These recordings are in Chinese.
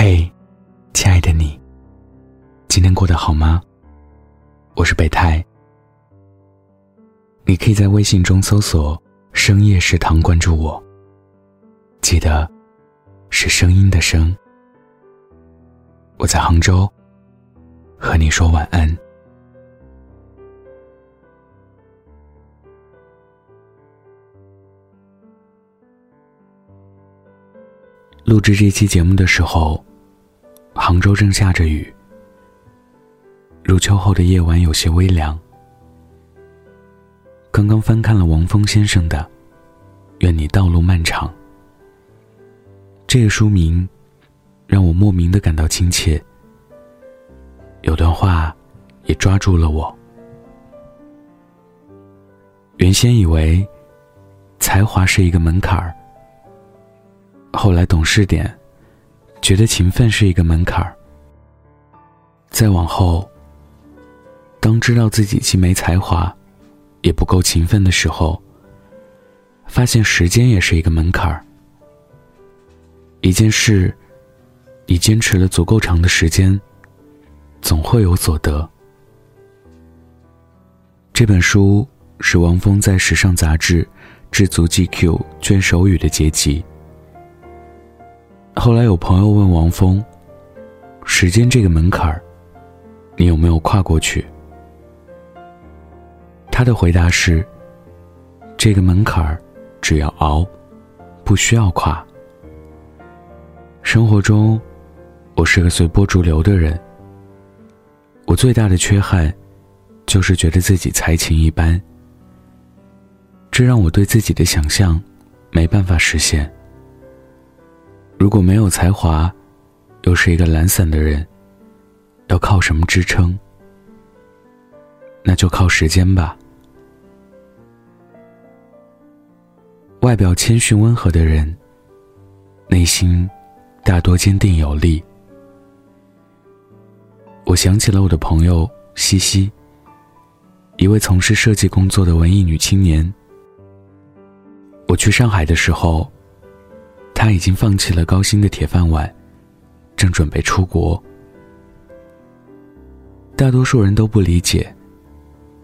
嘿，亲爱的你，今天过得好吗？我是北太，你可以在微信中搜索“深夜食堂”关注我，记得是声音的声。我在杭州，和你说晚安。录制这期节目的时候，杭州正下着雨。入秋后的夜晚有些微凉。刚刚翻看了王峰先生的《愿你道路漫长》，这个书名让我莫名的感到亲切。有段话也抓住了我。原先以为才华是一个门槛儿。后来懂事点，觉得勤奋是一个门槛儿。再往后，当知道自己既没才华，也不够勤奋的时候，发现时间也是一个门槛儿。一件事，你坚持了足够长的时间，总会有所得。这本书是王峰在时尚杂志《知足 GQ》卷首语的结集。后来有朋友问王峰：“时间这个门槛儿，你有没有跨过去？”他的回答是：“这个门槛儿，只要熬，不需要跨。”生活中，我是个随波逐流的人。我最大的缺憾，就是觉得自己才情一般，这让我对自己的想象没办法实现。如果没有才华，又是一个懒散的人，要靠什么支撑？那就靠时间吧。外表谦逊温和的人，内心大多坚定有力。我想起了我的朋友西西，一位从事设计工作的文艺女青年。我去上海的时候。他已经放弃了高薪的铁饭碗，正准备出国。大多数人都不理解，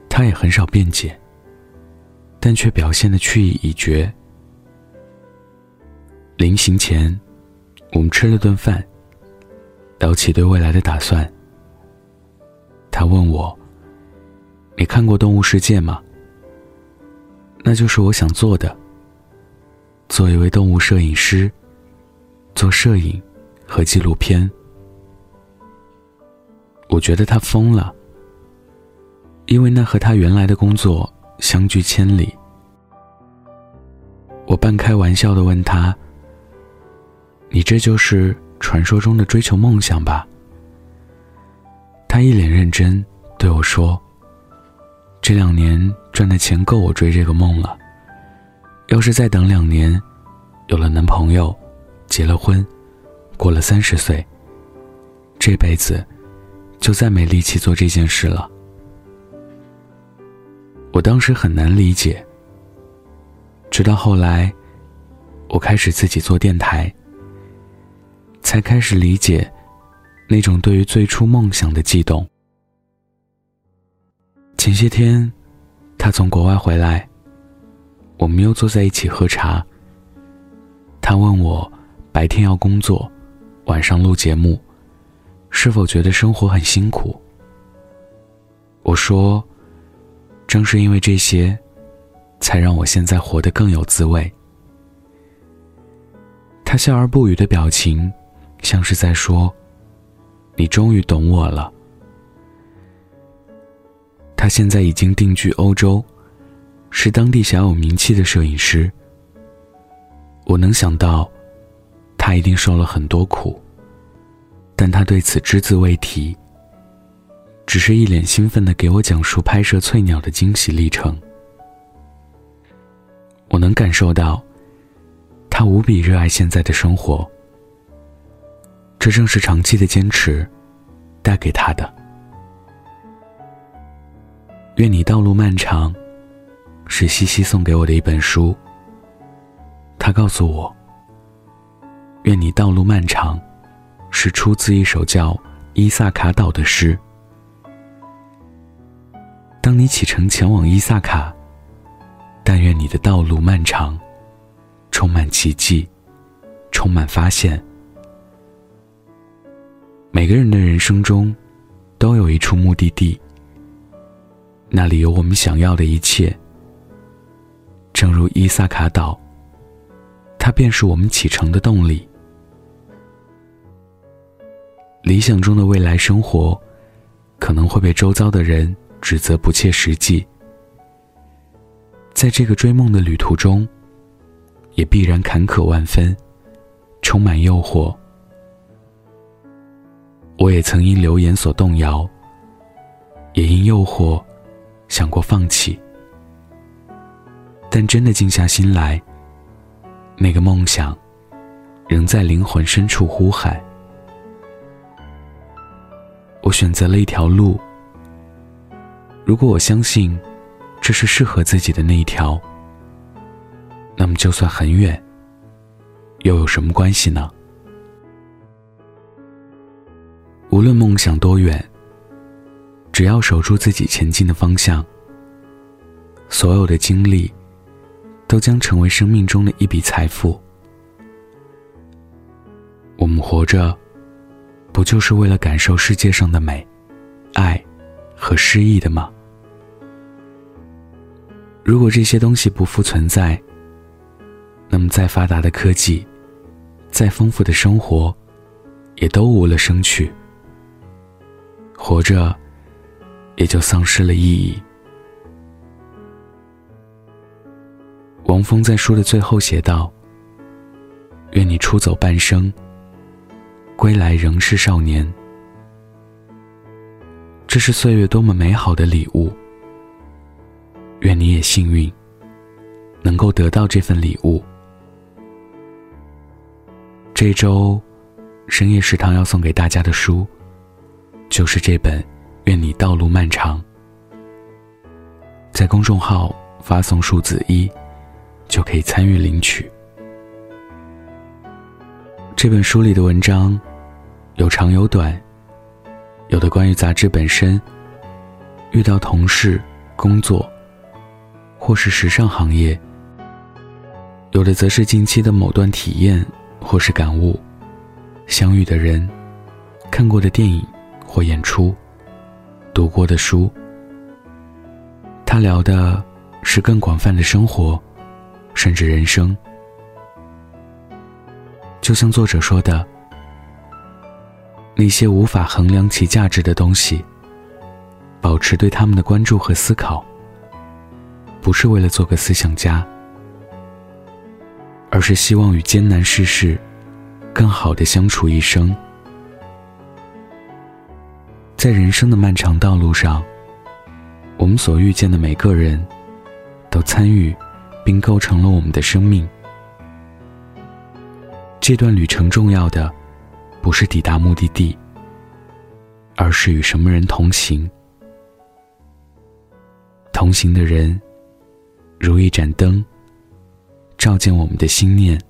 他也很少辩解，但却表现的去意已决。临行前，我们吃了顿饭，聊起对未来的打算。他问我：“你看过《动物世界》吗？”那就是我想做的。做一位动物摄影师，做摄影和纪录片。我觉得他疯了，因为那和他原来的工作相距千里。我半开玩笑的问他：“你这就是传说中的追求梦想吧？”他一脸认真对我说：“这两年赚的钱够我追这个梦了。”要是再等两年，有了男朋友，结了婚，过了三十岁，这辈子就再没力气做这件事了。我当时很难理解，直到后来，我开始自己做电台，才开始理解那种对于最初梦想的悸动。前些天，他从国外回来。我们又坐在一起喝茶。他问我，白天要工作，晚上录节目，是否觉得生活很辛苦？我说，正是因为这些，才让我现在活得更有滋味。他笑而不语的表情，像是在说：“你终于懂我了。”他现在已经定居欧洲。是当地小有名气的摄影师。我能想到，他一定受了很多苦，但他对此只字未提，只是一脸兴奋的给我讲述拍摄翠鸟的惊喜历程。我能感受到，他无比热爱现在的生活，这正是长期的坚持带给他的。愿你道路漫长。是西西送给我的一本书。他告诉我：“愿你道路漫长，是出自一首叫《伊萨卡岛》的诗。当你启程前往伊萨卡，但愿你的道路漫长，充满奇迹，充满发现。每个人的人生中，都有一处目的地，那里有我们想要的一切。正如伊萨卡岛，它便是我们启程的动力。理想中的未来生活，可能会被周遭的人指责不切实际。在这个追梦的旅途中，也必然坎坷万分，充满诱惑。我也曾因流言所动摇，也因诱惑想过放弃。但真的静下心来，那个梦想仍在灵魂深处呼喊。我选择了一条路。如果我相信这是适合自己的那一条，那么就算很远，又有什么关系呢？无论梦想多远，只要守住自己前进的方向，所有的经历都将成为生命中的一笔财富。我们活着。不就是为了感受世界上的美、爱和诗意的吗？如果这些东西不复存在，那么再发达的科技、再丰富的生活，也都无了生趣，活着也就丧失了意义。王峰在书的最后写道：“愿你出走半生。”归来仍是少年，这是岁月多么美好的礼物。愿你也幸运，能够得到这份礼物。这周深夜食堂要送给大家的书，就是这本《愿你道路漫长》。在公众号发送数字一，就可以参与领取。这本书里的文章，有长有短，有的关于杂志本身，遇到同事、工作，或是时尚行业；有的则是近期的某段体验或是感悟，相遇的人，看过的电影或演出，读过的书。他聊的是更广泛的生活，甚至人生。就像作者说的，那些无法衡量其价值的东西，保持对他们的关注和思考，不是为了做个思想家，而是希望与艰难世事更好的相处一生。在人生的漫长道路上，我们所遇见的每个人，都参与并构成了我们的生命。这段旅程重要的，不是抵达目的地，而是与什么人同行。同行的人，如一盏灯，照见我们的心念，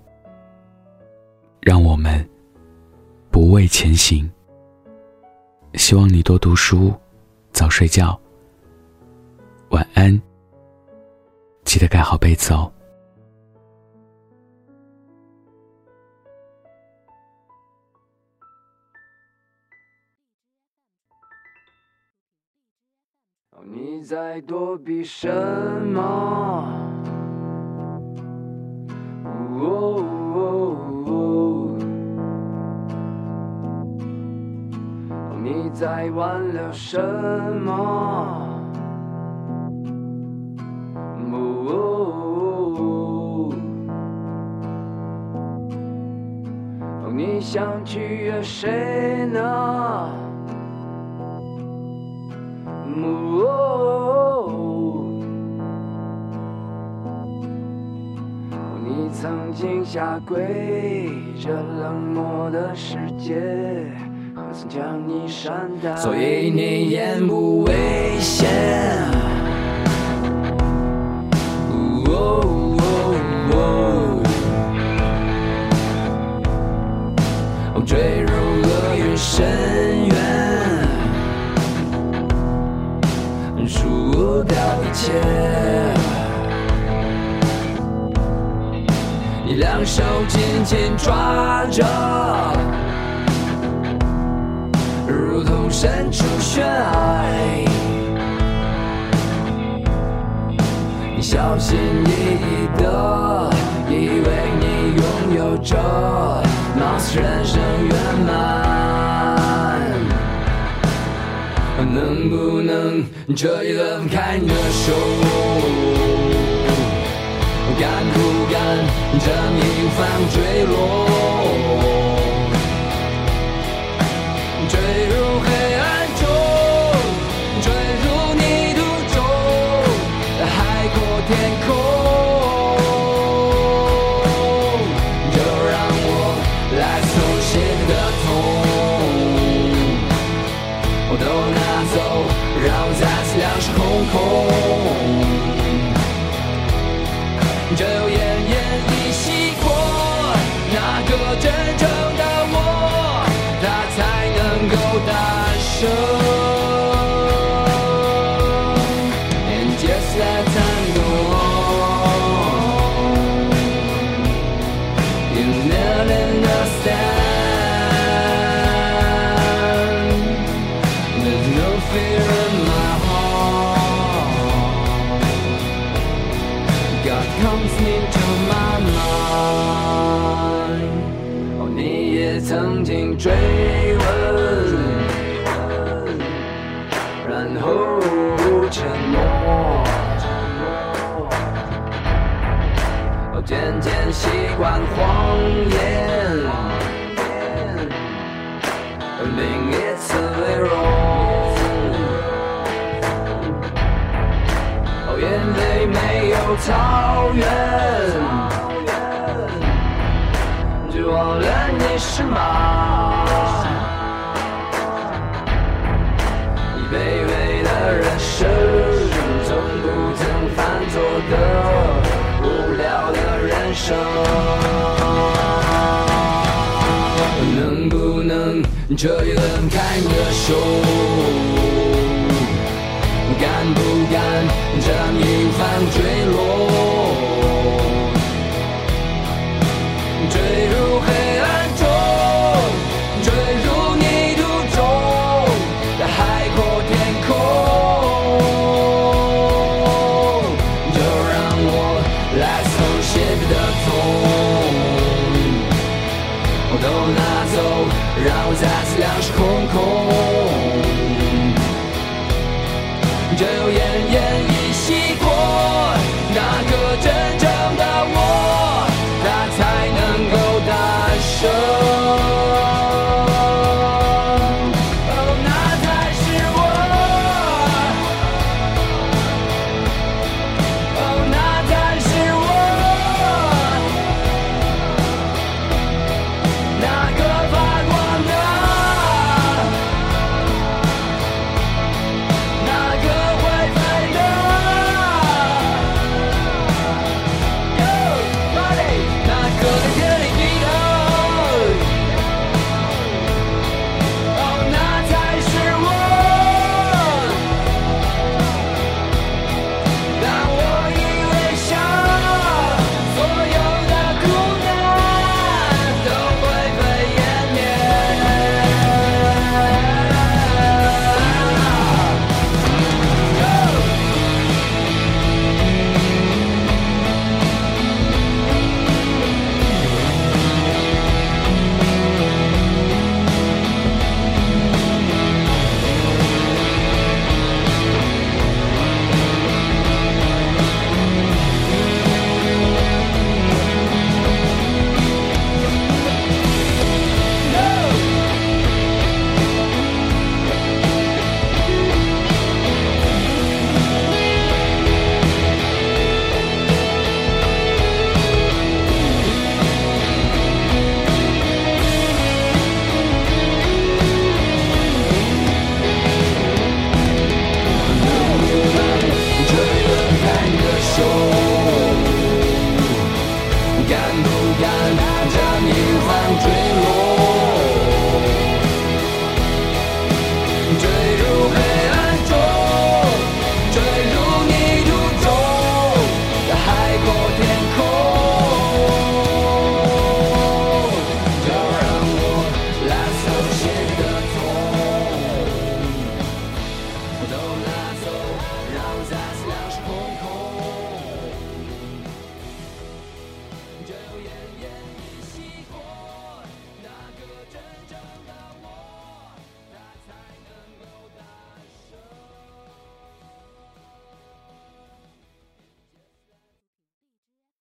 让我们不畏前行。希望你多读书，早睡觉，晚安。记得盖好被子哦。你在躲避什么？你在挽留什么？想取悦谁呢？你曾经下跪，这冷漠的世界，何曾将你善待？所以你言不危险。你两手紧紧抓着，如同身处悬崖。你小心翼翼的，以为你拥有着，貌似人生圆满。能不能这一轮开你的手？敢不敢这一番坠落？曾经追问，然后沉默。渐渐习惯谎言，另一次微弱。哦，眼泪没有草原，了你是马。你卑微的人生，从不曾犯错的无聊的人生。能不能这一轮开你的手？敢不敢这一番坠落？